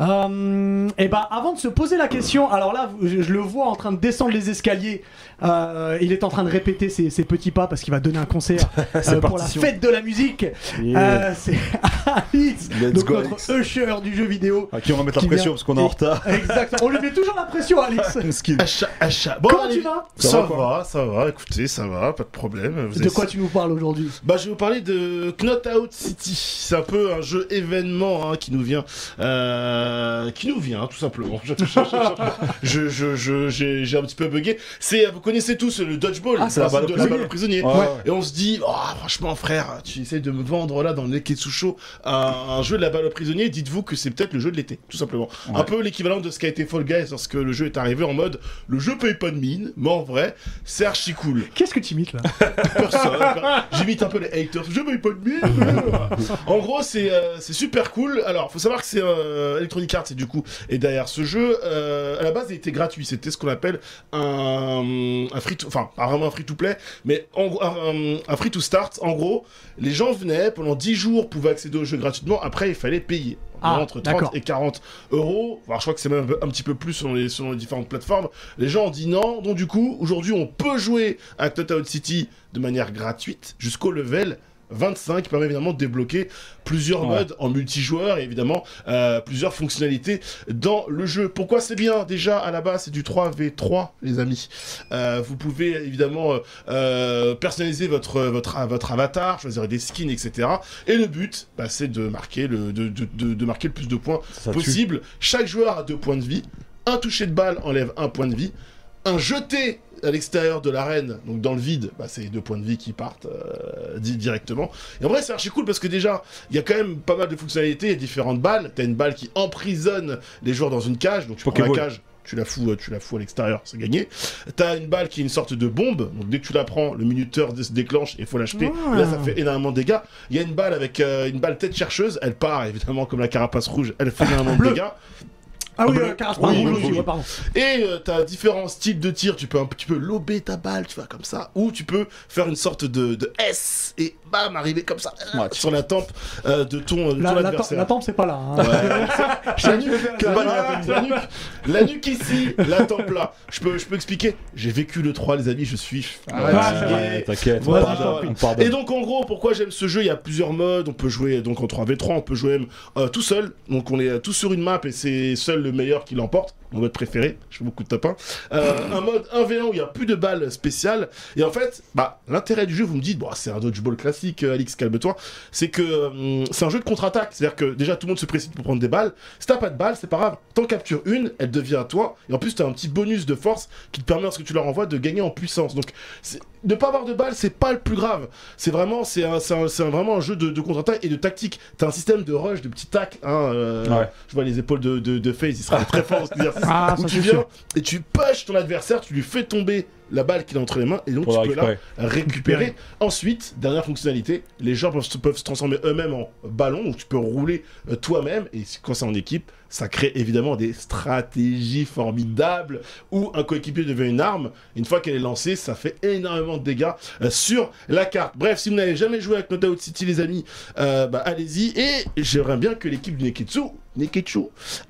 euh. Et bah avant de se poser la question, alors là je, je le vois en train de descendre les escaliers. Euh, il est en train de répéter ses, ses petits pas parce qu'il va donner un concert euh, pour la fête de la musique. Euh, c'est Alice, Let's donc go, notre Alex. usher du jeu vidéo. À qui on va mettre la Qui pression vient- parce qu'on est en Et- retard. Exactement. On lui met toujours la pression, Alice. Skin. Achat, achat. Bon, Comment allez, tu vas? Ça, Ça va, ça va, écoutez, ça va, pas de problème. Vous De avez- quoi tu nous parles aujourd'hui? Bah, je vais vous parler de Knot Out City. C'est un peu un jeu événement hein, qui nous vient, euh, qui nous vient tout simplement. Je, je, je, je- j'ai, j'ai un petit peu bugué. C'est, vous connaissez tous le dodgeball, Ah, c'est la principe balle au de prisonnier. balle au prisonnier. Ouais. Et on se dit, oh, franchement, frère, tu essayes de me vendre là dans le Neketsu Show un, un jeu de la balle au prisonnier. Dites-vous que c'est peut-être le jeu de l'été, tout simplement. Ouais. Un peu l'équivalent de ce qu'a été Fall Guys lorsque le jeu est arrivé en mode le jeu paye pas de mine, mais en vrai, c'est archi cool. Qu'est-ce que tu imites là? Personne. J'imite un peu les haters. Je paye pas de mine. en gros, c'est euh, c'est super cool. Alors, faut savoir que c'est euh, Electronic Arts et du coup et derrière ce jeu, euh, à la base, il était gratuit. C'était ce qu'on appelle un, un free, to, enfin pas vraiment un free to play, mais en un free to start. En gros, les gens venaient pendant 10 jours, pouvaient accéder au jeu gratuitement. Après, il fallait payer. Ah, entre 30 d'accord. et 40 euros. Alors, je crois que c'est même un, petit peu plus selon les, selon les différentes plateformes. Les gens ont dit non. Donc, du coup, aujourd'hui, on peut jouer à Knockout City de manière gratuite jusqu'au level 25 qui permet évidemment de débloquer plusieurs Ouais. modes en multijoueur et évidemment euh, plusieurs fonctionnalités dans le jeu. Pourquoi c'est bien? Déjà à la base c'est du 3v3 les amis. Euh, vous pouvez évidemment euh, personnaliser votre, votre, votre avatar, choisir des skins etc. Et le but bah, c'est de marquer le, de, de, de- de marquer le plus de points Ça tue. possible. Chaque joueur a deux points de vie. Un toucher de balle enlève un point de vie. Un jeté à l'extérieur de l'arène, donc dans le vide, bah, c'est deux points de vie qui partent euh, di- directement. Et en vrai, c'est archi cool parce que déjà, il y a quand même pas mal de fonctionnalités, il y a différentes balles. T'as une balle qui emprisonne les joueurs dans une cage, donc tu prends la cage. Tu la fous, euh, tu la fous à l'extérieur, c'est gagné. T'as une balle qui est une sorte de bombe, donc dès que tu la prends, le minuteur se déclenche et il faut l'acheter. Ah. Là, ça fait énormément de dégâts. Il y a une balle avec euh, une balle tête chercheuse, elle part évidemment comme la carapace rouge, elle fait énormément de dégâts. Ah oui, bleu. euh, Caraspar Oui, rouge rouge, aussi, rouge. ouais, pardon. Et euh, t'as différents styles de tir. Tu peux un petit peu lober ta balle, tu vois, comme ça. Ou tu peux faire une sorte de, de S et bam, arriver comme ça euh, Ouais. sur la tempe euh, de ton, de ton La, la, adversaire. la tempe, c'est pas là. hein. Ouais. Je tiens à Que dire- balle il a fait la nuque. La nuque ici, la tempe là. Je peux, je peux expliquer. J'ai vécu le 3, les amis, je suis Ouais, fatigué. Ouais, T'inquiète, on Voilà, pardonne, voilà. on pardonne. Et donc en gros, pourquoi j'aime ce jeu? Il y a plusieurs modes. On peut jouer donc en 3v3, on peut jouer même euh, tout seul. Donc on est euh, tous sur une map et c'est seul le meilleur qui l'emporte. Mon mode préféré. Je fais beaucoup de top 1. Euh, un mode 1v1 où il y a plus de balles spéciales. Et en fait, bah l'intérêt du jeu, vous me dites, bon, c'est un dodgeball classique, euh, Alix, calme-toi. C'est que hum, c'est un jeu de contre-attaque. C'est-à-dire que déjà tout le monde se précipite pour prendre des balles. Si t'as pas de balles, c'est pas grave. T'en captures une, elle devient à toi. Et en plus, t'as un petit bonus de force qui te permet, lorsque tu leur envoies, de gagner en puissance. Donc ne pas avoir de balles, c'est pas le plus grave. C'est vraiment, c'est un, vraiment un jeu de, de contre-attaque et de tactique. T'as un système de rush, de petits tacs. Hein, euh, Ouais. Je vois les épaules de, de, il sera très fort. Ah, ça, tu viens sûr. et tu push ton adversaire, tu lui fais tomber la balle qu'il a entre les mains et donc Pour tu peux récupérer. la récupérer. Ensuite, dernière fonctionnalité, les gens peuvent, se- peuvent se transformer eux-mêmes en ballon où tu peux rouler euh, toi-même et quand c'est en équipe, ça crée évidemment des stratégies formidables où un coéquipier devient une arme. Une fois qu'elle est lancée, ça fait énormément de dégâts euh, sur la carte. Bref, si vous n'avez jamais joué avec No Doubt City, les amis, euh, bah, allez-y. Et j'aimerais bien que l'équipe du Neketsu, Neketsu,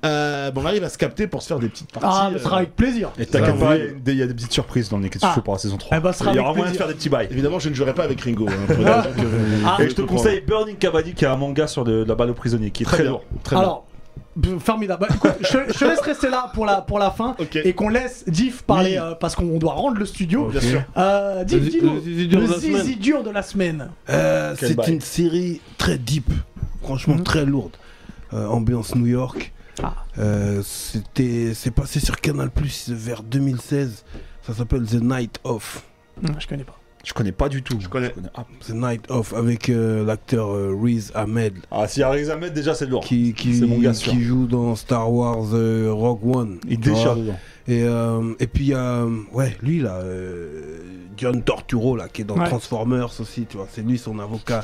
euh, bon, on arrive à se capter pour se faire des petites parties. Ah, ce euh, sera avec plaisir. Et t'inquiète Ça, pas, oui. il y a des- il y a des petites surprises dans les questions Ah. pour la saison 3. Eh ben, ce sera il y aura moyen de faire des petits bails. Évidemment, je ne jouerai pas avec Ringo. hein, que- Ah. Et je te conseille Burning Cavani qui est un manga sur de, de la balle aux prisonniers qui est très, lourd. Alors, formidable. Bah, écoute, je, je te laisse rester là pour la, pour la fin et qu'on laisse Diff parler Oui. euh, parce qu'on doit rendre le studio. Bien sûr. Euh, Diff, Le- dis-nous, le zizi dur de la semaine. zizi dur de la semaine. Euh, c'est une série très deep, franchement Mhm. très lourde. Euh, ambiance New York. Ah. Euh, C'était, c'est passé sur Canal Plus vers 2016. Ça s'appelle The Night Of. Hum, Je connais pas. Je connais pas du tout. Je connais. Ah, The Night Of avec euh, l'acteur euh, Riz Ahmed Ah, si Ariz Ahmed, déjà c'est lourd. qui, qui, C'est mon gars sûr. qui joue dans Star Wars euh, Rogue One. Il déchire vois. dedans. Et, euh, et puis il y a, ouais, lui là, euh, John Torturo là, qui est dans Ouais. Transformers aussi, tu vois, c'est lui son avocat.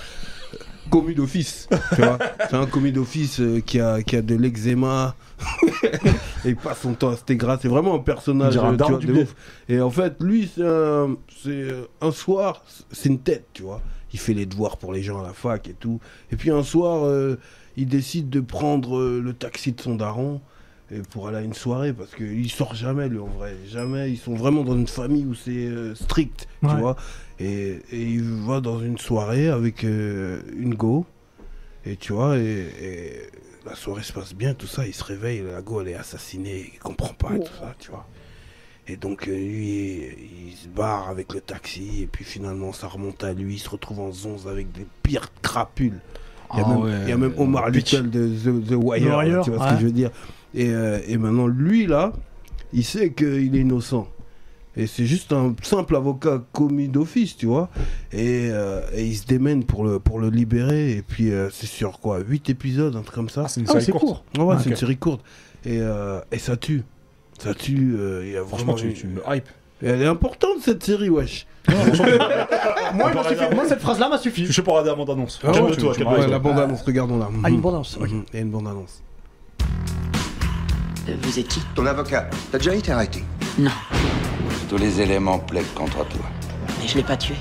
Commis d'office, tu vois. C'est un commis d'office euh, qui, a, qui a de l'eczéma. et il passe son temps à Stegra. C'est vraiment un On personnage un euh, tu vois, de ouf. Et en fait, lui, c'est un, euh, un soir, c'est une tête, tu vois. Il fait les devoirs pour les gens à la fac et tout. Et puis un soir, euh, il décide de prendre le taxi de son daron pour aller à une soirée parce qu'il sort jamais lui en vrai. Jamais ils sont vraiment dans une famille où c'est euh, strict Ouais. tu vois. Et, et il va dans une soirée avec euh, une go. Et tu vois et, et la soirée se passe bien tout ça. Il se réveille la go elle est assassinée il comprend pas et tout ça tu vois. Et donc euh, lui il se barre avec le taxi et puis finalement ça remonte à lui. Il se retrouve en zonze avec des pires crapules. Il y a, Ah même, ouais, il y a même Omar. Little de The, The Wire, Wire, tu vois ce que je veux dire. Et, euh, et maintenant, lui, là, il sait qu'il est innocent. Et c'est juste un simple avocat commis d'office, tu vois. Et, euh, et il se démène pour le, pour le libérer. Et puis, euh, c'est sur quoi 8 épisodes, un truc comme ça Ah, c'est une Ah, série c'est courte. court. Ouais, Ah, c'est une série courte. Et, euh, et ça tue. Ça tue. euh, Il y a Franchement, vraiment tu, tu me hype. Et Elle est importante, cette série, wesh. Moi, cette phrase-là m'a Je suffi. sais pas regarder la bande-annonce. Ah ouais, tu-. Ouais, la bande-annonce, regardons-la. Ah, une bande-annonce. Mhm, Il y a une bande-annonce. Euh, Vous êtes qui Ton avocat, t'as déjà été arrêté Non, Tous les éléments plaident contre toi. mais je l'ai pas tué.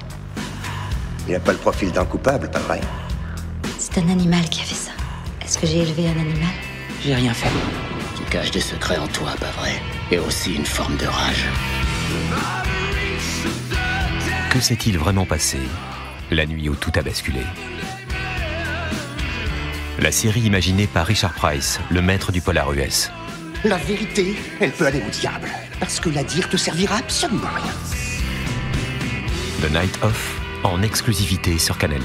Il n'a pas le profil d'un coupable, pas vrai C'est un animal qui a fait ça. Est-ce que j'ai élevé un animal J'ai rien fait. Tu caches des secrets en toi, pas vrai Et aussi une forme de rage. Que s'est-il vraiment passé la nuit où tout a basculé La série imaginée par Richard Price, le maître du polar US. La vérité, elle peut aller au diable. Parce que la dire te servira absolument à rien. The Night Of, en exclusivité sur Canal+.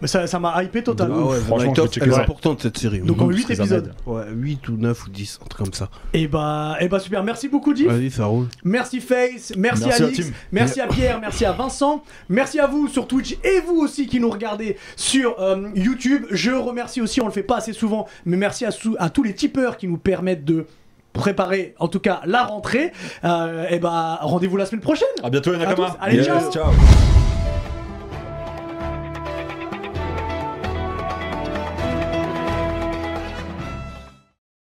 Mais ça ça m'a hypé Ah totalement. ouais, The Franchement, je vais checker elle est ça. importante, cette série. Donc en Mhm. 8 Riz épisodes. Ouais, 8 ou 9 ou 10, un truc comme ça. Et bah, et bah super, merci beaucoup Diff. Vas-y, ça roule. Merci Face, merci, Merci à Alix, merci à Pierre, merci à Vincent, merci à vous sur Twitch et vous aussi qui nous regardez sur euh, YouTube. Je remercie aussi, on le fait pas assez souvent, mais merci à, sou- à tous les tipeurs qui nous permettent de préparer en tout cas la rentrée. Euh, et bah rendez-vous la semaine prochaine. À bientôt, À Nakama. tous. Allez, ciao. ciao.